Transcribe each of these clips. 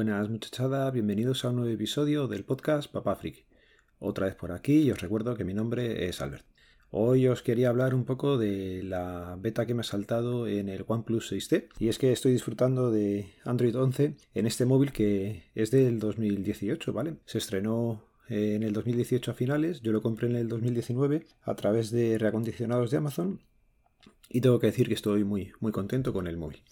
Buenas muchachada, bienvenidos a un nuevo episodio del podcast Papá Friki. Otra vez por aquí y os recuerdo que mi nombre es Albert. Hoy os quería hablar un poco de la beta que me ha saltado en el OnePlus 6T y es que estoy disfrutando de Android 11 en este móvil que es del 2018, ¿vale? Se estrenó en el 2018 a finales, yo lo compré en el 2019 a través de reacondicionados de Amazon y tengo que decir que estoy muy, muy contento con el móvil.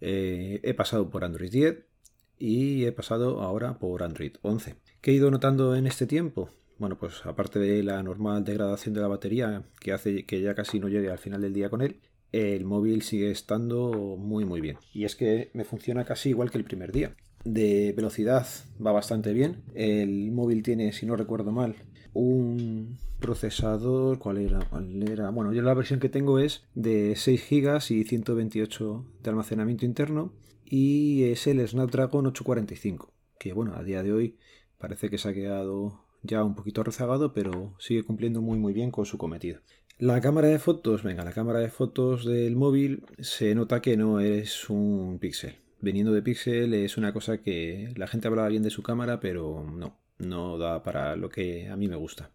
Eh, he pasado por Android 10 y he pasado ahora por Android 11. ¿Qué he ido notando en este tiempo? Bueno, pues aparte de la normal degradación de la batería que hace que ya casi no llegue al final del día con él, el móvil sigue estando muy muy bien. Y es que me funciona casi igual que el primer día. De velocidad va bastante bien. El móvil tiene, si no recuerdo mal, un procesador. ¿Cuál era? ¿Cuál era? Bueno, yo la versión que tengo es de 6 GB y 128 de almacenamiento interno. Y es el Snapdragon 845. Que bueno, a día de hoy parece que se ha quedado ya un poquito rezagado, pero sigue cumpliendo muy muy bien con su cometido. La cámara de fotos, venga, la cámara de fotos del móvil se nota que no es un píxel. Veniendo de píxel es una cosa que la gente hablaba bien de su cámara, pero no, no da para lo que a mí me gusta.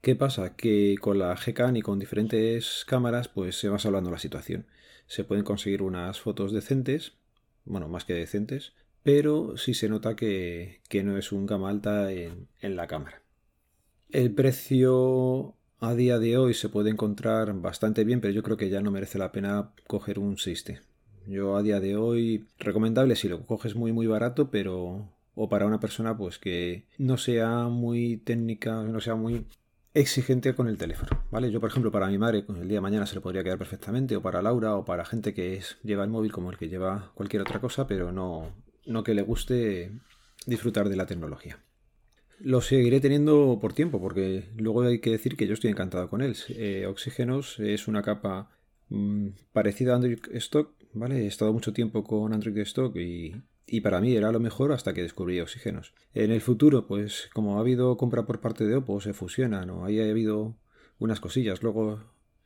¿Qué pasa? Que con la Gcam y con diferentes cámaras pues se va salvando la situación. Se pueden conseguir unas fotos decentes, bueno, más que decentes, pero sí se nota que, no es un gama alta en, en la cámara. El precio a día de hoy se puede encontrar bastante bien, pero yo creo que ya no merece la pena coger un 6T. Yo a día de hoy recomendable si lo coges muy muy barato, pero o para una persona pues que no sea muy técnica, no sea muy exigente con el teléfono, ¿vale? Yo, por ejemplo, para mi madre, el día de mañana se le podría quedar perfectamente, o para Laura, o para gente que es, lleva el móvil como el que lleva cualquier otra cosa, pero no, no que le guste disfrutar de la tecnología. Lo seguiré teniendo por tiempo, porque luego hay que decir que yo estoy encantado con él. Eh, Oxígenos es una capa mm, parecida a Android Stock, ¿vale? He estado mucho tiempo con Android Stock y, y para mí era lo mejor hasta que descubrí oxígenos. En el futuro, pues como ha habido compra por parte de Oppo, se fusionan o ahí ha habido unas cosillas. Luego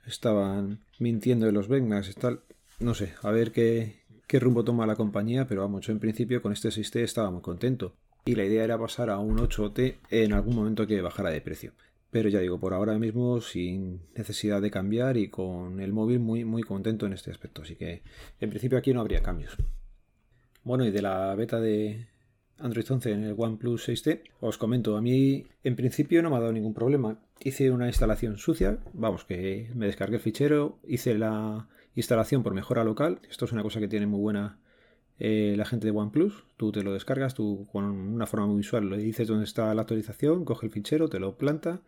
estaban mintiendo en los Benchmarks y tal. No sé, a ver qué, qué rumbo toma la compañía, pero vamos, yo en principio con este 6T estaba muy contento. Y la idea era pasar a un 8T en algún momento que bajara de precio. Pero ya digo, por ahora mismo sin necesidad de cambiar y con el móvil muy muy contento en este aspecto. Así que en principio aquí no habría cambios. Bueno, y de la beta de Android 11 en el OnePlus 6T, os comento, a mí en principio no me ha dado ningún problema. Hice una instalación sucia, vamos, que me descargué el fichero, hice la instalación por mejora local, esto es una cosa que tiene muy buena eh, la gente de OnePlus, tú te lo descargas, tú con una forma muy visual le dices dónde está la actualización, coge el fichero, te lo planta,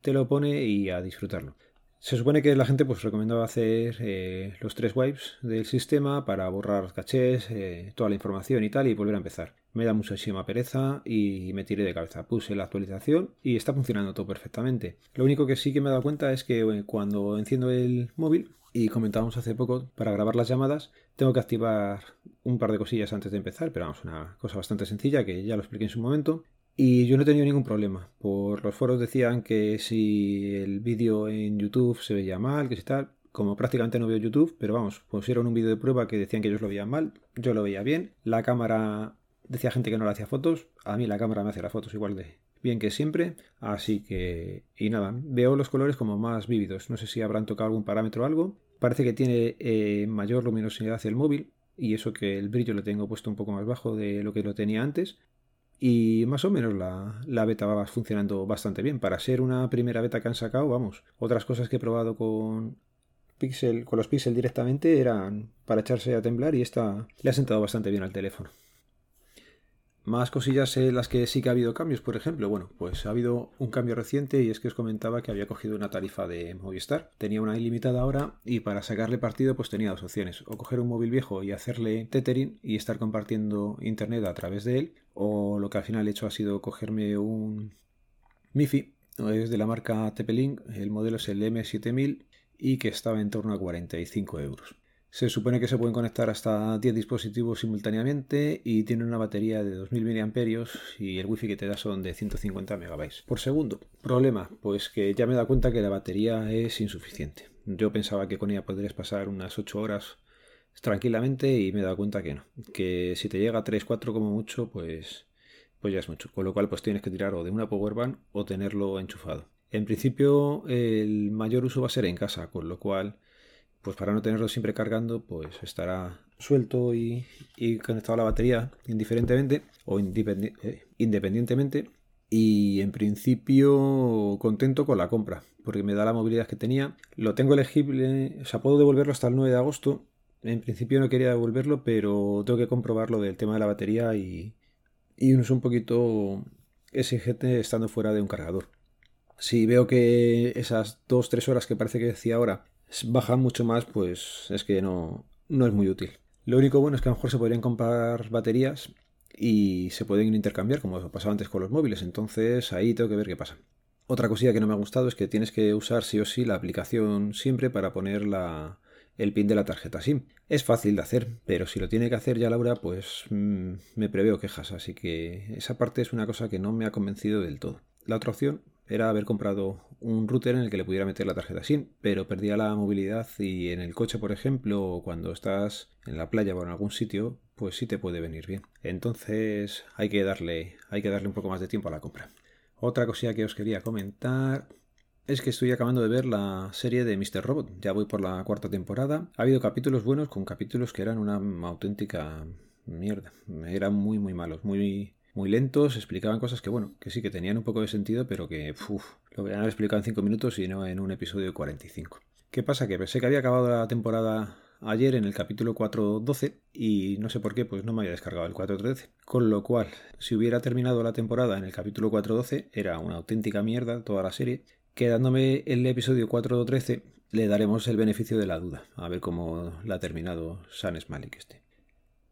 te lo pone y a disfrutarlo. Se supone que la gente pues recomendaba hacer eh, los tres wipes del sistema para borrar cachés, eh, toda la información y tal y volver a empezar. Me da muchísima pereza y me tiré de cabeza. Puse la actualización y está funcionando todo perfectamente. Lo único que sí que me he dado cuenta es que cuando enciendo el móvil y comentábamos hace poco para grabar las llamadas, tengo que activar un par de cosillas antes de empezar, pero vamos, una cosa bastante sencilla que ya lo expliqué en su momento. Y yo no he tenido ningún problema. Por los foros decían que si el vídeo en YouTube se veía mal, que si tal. Como prácticamente no veo YouTube, pero vamos, pusieron un vídeo de prueba que decían que ellos lo veían mal, yo lo veía bien. La cámara decía gente que no le hacía fotos, a mí la cámara me hace las fotos igual de bien que siempre, así que... Y nada, veo los colores como más vívidos, no sé si habrán tocado algún parámetro o algo. Parece que tiene eh, mayor luminosidad el móvil, y eso que el brillo lo tengo puesto un poco más bajo de lo que lo tenía antes, y más o menos la, beta va funcionando bastante bien. Para ser una primera beta que han sacado, vamos. Otras cosas que he probado con Pixel, con los Pixel directamente eran para echarse a temblar y esta le ha sentado bastante bien al teléfono. Más cosillas en las que sí que ha habido cambios, por ejemplo. Bueno, pues ha habido un cambio reciente y es que os comentaba que había cogido una tarifa de Movistar. Tenía una ilimitada ahora y para sacarle partido pues tenía dos opciones. O coger un móvil viejo y hacerle tethering y estar compartiendo internet a través de él. O lo que al final he hecho ha sido cogerme un MIFI. Es de la marca TP-Link. El modelo es el M7000 y que estaba en torno a 45 euros. Se supone que se pueden conectar hasta 10 dispositivos simultáneamente y tiene una batería de 2000 mAh y el wifi que te da son de 150 MB por segundo. Problema, pues que ya me he dado cuenta que la batería es insuficiente. Yo pensaba que con ella podrías pasar unas 8 horas tranquilamente y me he dado cuenta que no. Que si te llega a 3, 4 como mucho, pues, pues ya es mucho. Con lo cual, pues tienes que tirar o de una powerbank o tenerlo enchufado. En principio, el mayor uso va a ser en casa, con lo cual, pues para no tenerlo siempre cargando, pues estará suelto y, conectado a la batería indiferentemente o eh, independientemente. Y en principio contento con la compra, porque me da la movilidad que tenía. Lo tengo elegible, o sea, puedo devolverlo hasta el 9 de agosto. En principio no quería devolverlo, pero tengo que comprobarlo del tema de la batería y, y es un poquito exigente estando fuera de un cargador. Si veo que esas 2-3 horas que parece que decía ahora bajan mucho más, pues es que no, no es muy útil. Lo único bueno es que a lo mejor se podrían comprar baterías y se pueden intercambiar, como pasaba antes con los móviles. Entonces ahí tengo que ver qué pasa. Otra cosilla que no me ha gustado es que tienes que usar sí o sí la aplicación siempre para poner el pin de la tarjeta SIM. Es fácil de hacer, pero si lo tiene que hacer ya Laura, pues mm, me preveo quejas. Así que esa parte es una cosa que no me ha convencido del todo. La otra opción era haber comprado un router en el que le pudiera meter la tarjeta SIM, pero perdía la movilidad y en el coche, por ejemplo, o cuando estás en la playa o en algún sitio, pues sí te puede venir bien. Entonces hay que darle, hay que darle un poco más de tiempo a la compra. Otra cosilla que os quería comentar es que estoy acabando de ver la serie de Mr. Robot. Ya voy por la cuarta temporada. Ha habido capítulos buenos con capítulos que eran una auténtica mierda. Eran muy, muy malos, muy muy lentos, explicaban cosas que, bueno, que sí que tenían un poco de sentido, pero que uf, lo habían explicado en 5 minutos y no en un episodio de 45. ¿Qué pasa? Que pensé que había acabado la temporada ayer en el capítulo 4.12 y no sé por qué, pues no me había descargado el 4.13. Con lo cual, si hubiera terminado la temporada en el capítulo 4.12, era una auténtica mierda toda la serie. Quedándome el episodio 4.13, le daremos el beneficio de la duda, a ver cómo la ha terminado San Malik este.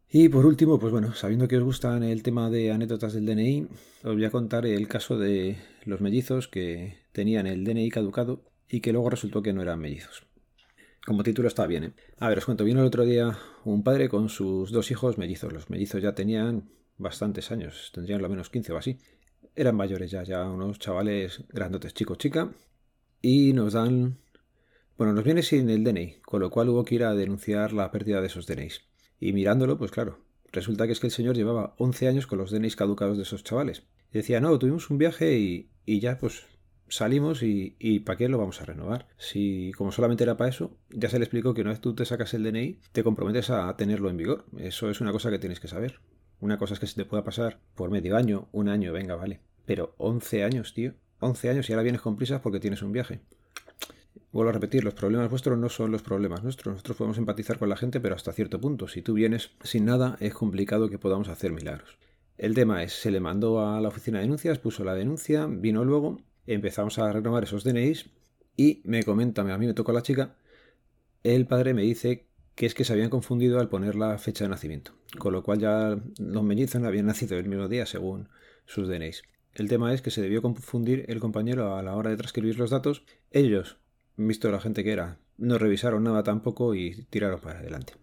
Y por último, pues bueno, sabiendo que os gustan el tema de anécdotas del DNI, os voy a contar el caso de los mellizos que tenían el DNI caducado y que luego resultó que no eran mellizos. Como título está bien, ¿eh? A ver, os cuento, vino el otro día un padre con sus dos hijos mellizos. Los mellizos ya tenían bastantes años, tendrían lo menos 15 o así. Eran mayores ya, ya unos chavales grandotes, chico, chica. Y nos dan... Bueno, nos viene sin el DNI, con lo cual hubo que ir a denunciar la pérdida de esos DNIs. Y mirándolo, pues claro, resulta que es que el señor llevaba 11 años con los DNIs caducados de esos chavales. Y decía, no, tuvimos un viaje y, y ya pues salimos y, y ¿para qué lo vamos a renovar? Si como solamente era para eso, ya se le explicó que una vez tú te sacas el DNI, te comprometes a tenerlo en vigor. Eso es una cosa que tienes que saber. Una cosa es que se te pueda pasar por medio año, un año, venga, vale. Pero 11 años, tío. 11 años y ahora vienes con prisas porque tienes un viaje. Vuelvo a repetir, los problemas vuestros no son los problemas nuestros. Nosotros podemos empatizar con la gente, pero hasta cierto punto. Si tú vienes sin nada, es complicado que podamos hacer milagros. El tema es, se le mandó a la oficina de denuncias, puso la denuncia, vino luego, empezamos a renovar esos DNIs y me comenta, a mí me tocó la chica, el padre me dice que es que se habían confundido al poner la fecha de nacimiento, con lo cual ya los mellizos habían nacido el mismo día según sus DNIs. El tema es que se debió confundir el compañero a la hora de transcribir los datos. Ellos visto la gente que era, no revisaron nada tampoco y tiraron para adelante.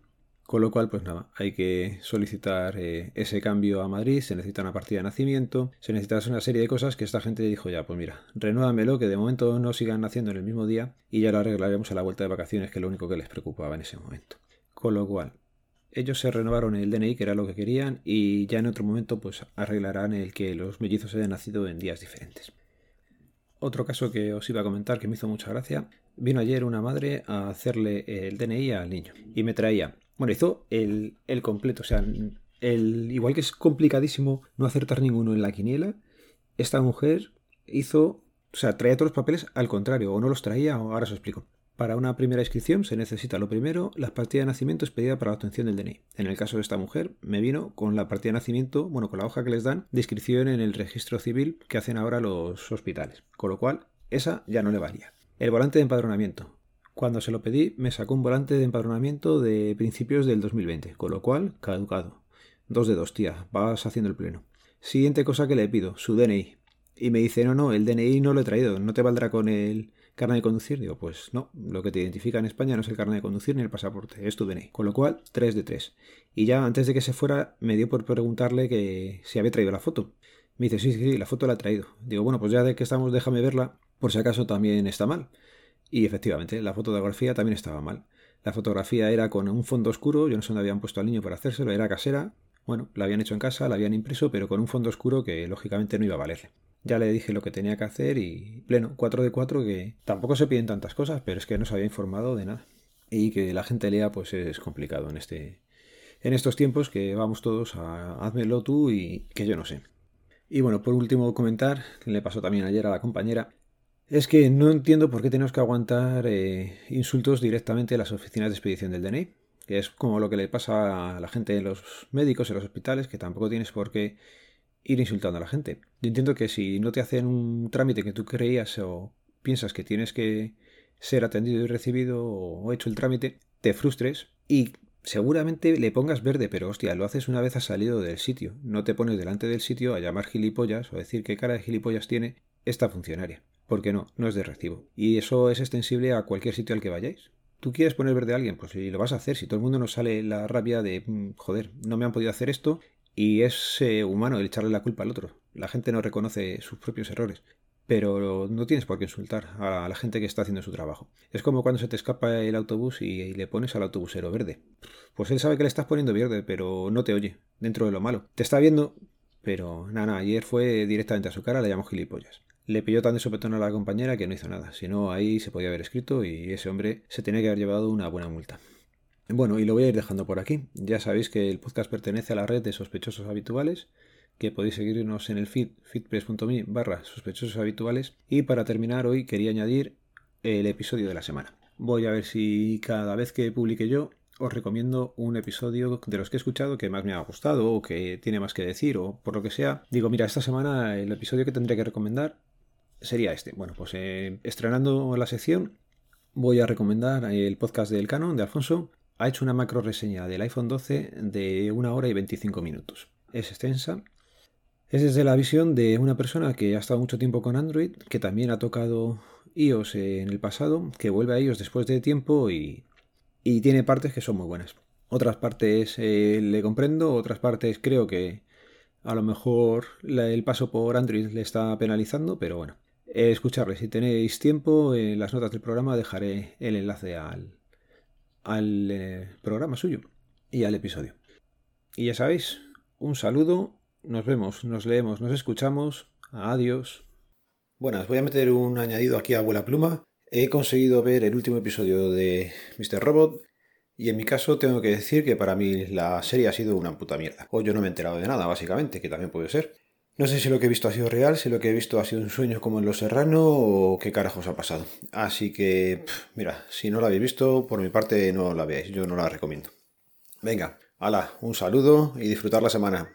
Con lo cual, pues nada, hay que solicitar eh, ese cambio a Madrid, se necesita una partida de nacimiento, se necesita una serie de cosas que esta gente dijo ya, pues mira, renuévamelo, que de momento no sigan naciendo en el mismo día y ya lo arreglaremos a la vuelta de vacaciones, que es lo único que les preocupaba en ese momento. Con lo cual, ellos se renovaron el DNI, que era lo que querían, y ya en otro momento pues arreglarán el que los mellizos hayan nacido en días diferentes. Otro caso que os iba a comentar que me hizo mucha gracia Vino ayer una madre a hacerle el DNI al niño y me traía. Bueno, hizo el, el completo, o sea, el, igual que es complicadísimo no acertar ninguno en la quiniela, esta mujer hizo, o sea, traía todos los papeles al contrario, o no los traía, o ahora os explico. Para una primera inscripción se necesita lo primero, la partida de nacimiento es pedida para la obtención del DNI. En el caso de esta mujer, me vino con la partida de nacimiento, bueno, con la hoja que les dan de inscripción en el registro civil que hacen ahora los hospitales. Con lo cual, esa ya no le valía. El volante de empadronamiento. Cuando se lo pedí, me sacó un volante de empadronamiento de principios del 2020, con lo cual, caducado. Dos de dos, tía, vas haciendo el pleno. Siguiente cosa que le pido, su DNI. Y me dice, no, no, el DNI no lo he traído, ¿no te valdrá con el carnet de conducir? Digo, pues no, lo que te identifica en España no es el carnet de conducir ni el pasaporte, es tu DNI. Con lo cual, 3 de 3. Y ya antes de que se fuera, me dio por preguntarle que si había traído la foto. Me dice, sí, sí, sí, la foto la he traído. Digo, bueno, pues ya de que estamos, déjame verla por si acaso también está mal. Y efectivamente, la fotografía también estaba mal. La fotografía era con un fondo oscuro, yo no sé dónde habían puesto al niño para hacérselo, era casera. Bueno, la habían hecho en casa, la habían impreso, pero con un fondo oscuro que lógicamente no iba a valerle. Ya le dije lo que tenía que hacer y pleno, 4 de 4 que tampoco se piden tantas cosas, pero es que no se había informado de nada. Y que la gente lea pues es complicado en este en estos tiempos que vamos todos a házmelo tú y que yo no sé. Y bueno, por último comentar, que le pasó también ayer a la compañera, es que no entiendo por qué tenemos que aguantar eh, insultos directamente a las oficinas de expedición del DNI, que es como lo que le pasa a la gente en los médicos, en los hospitales, que tampoco tienes por qué ir insultando a la gente. Yo entiendo que si no te hacen un trámite que tú creías o piensas que tienes que ser atendido y recibido o hecho el trámite, te frustres y seguramente le pongas verde, pero hostia, lo haces una vez has salido del sitio. No te pones delante del sitio a llamar gilipollas o decir qué cara de gilipollas tiene esta funcionaria. Porque no, no es de recibo. Y eso es extensible a cualquier sitio al que vayáis. ¿Tú quieres poner verde a alguien? Pues si lo vas a hacer. Si todo el mundo nos sale la rabia de, mm, joder, no me han podido hacer esto y es eh, humano el echarle la culpa al otro. La gente no reconoce sus propios errores pero no tienes por qué insultar a la gente que está haciendo su trabajo. Es como cuando se te escapa el autobús y, le pones al autobusero verde. Pues él sabe que le estás poniendo verde, pero no te oye, dentro de lo malo. Te está viendo, pero nada, ayer fue directamente a su cara, le llamó gilipollas. Le pilló tan de sopetón a la compañera que no hizo nada, si no ahí se podía haber escrito y ese hombre se tenía que haber llevado una buena multa. Bueno, y lo voy a ir dejando por aquí. Ya sabéis que el podcast pertenece a la red de sospechosos habituales que podéis seguirnos en el feed feedpress.me barra sospechosos habituales y para terminar hoy quería añadir el episodio de la semana. Voy a ver si cada vez que publique yo os recomiendo un episodio de los que he escuchado que más me ha gustado o que tiene más que decir o por lo que sea. Digo, mira, esta semana el episodio que tendría que recomendar sería este. Bueno, pues eh, estrenando la sección voy a recomendar el podcast del Canon de Alfonso. Ha hecho una macro reseña del iPhone 12 de una hora y 25 minutos. Es extensa, es desde la visión de una persona que ha estado mucho tiempo con Android, que también ha tocado iOS en el pasado, que vuelve a iOS después de tiempo y, tiene partes que son muy buenas. Otras partes eh, le comprendo, otras partes creo que a lo mejor el paso por Android le está penalizando, pero bueno. Escucharle, si tenéis tiempo, en las notas del programa dejaré el enlace al, al eh, programa suyo y al episodio. Y ya sabéis, un saludo nos vemos, nos leemos, nos escuchamos. Adiós. Buenas, voy a meter un añadido aquí a Abuela Pluma. He conseguido ver el último episodio de Mr. Robot y en mi caso tengo que decir que para mí la serie ha sido una puta mierda. O yo no me he enterado de nada, básicamente, que también puede ser. No sé si lo que he visto ha sido real, si lo que he visto ha sido un sueño como en Los Serrano o qué carajos ha pasado. Así que, mira, si no la habéis visto, por mi parte no la veáis, yo no la recomiendo. Venga, hala, un saludo y disfrutar la semana.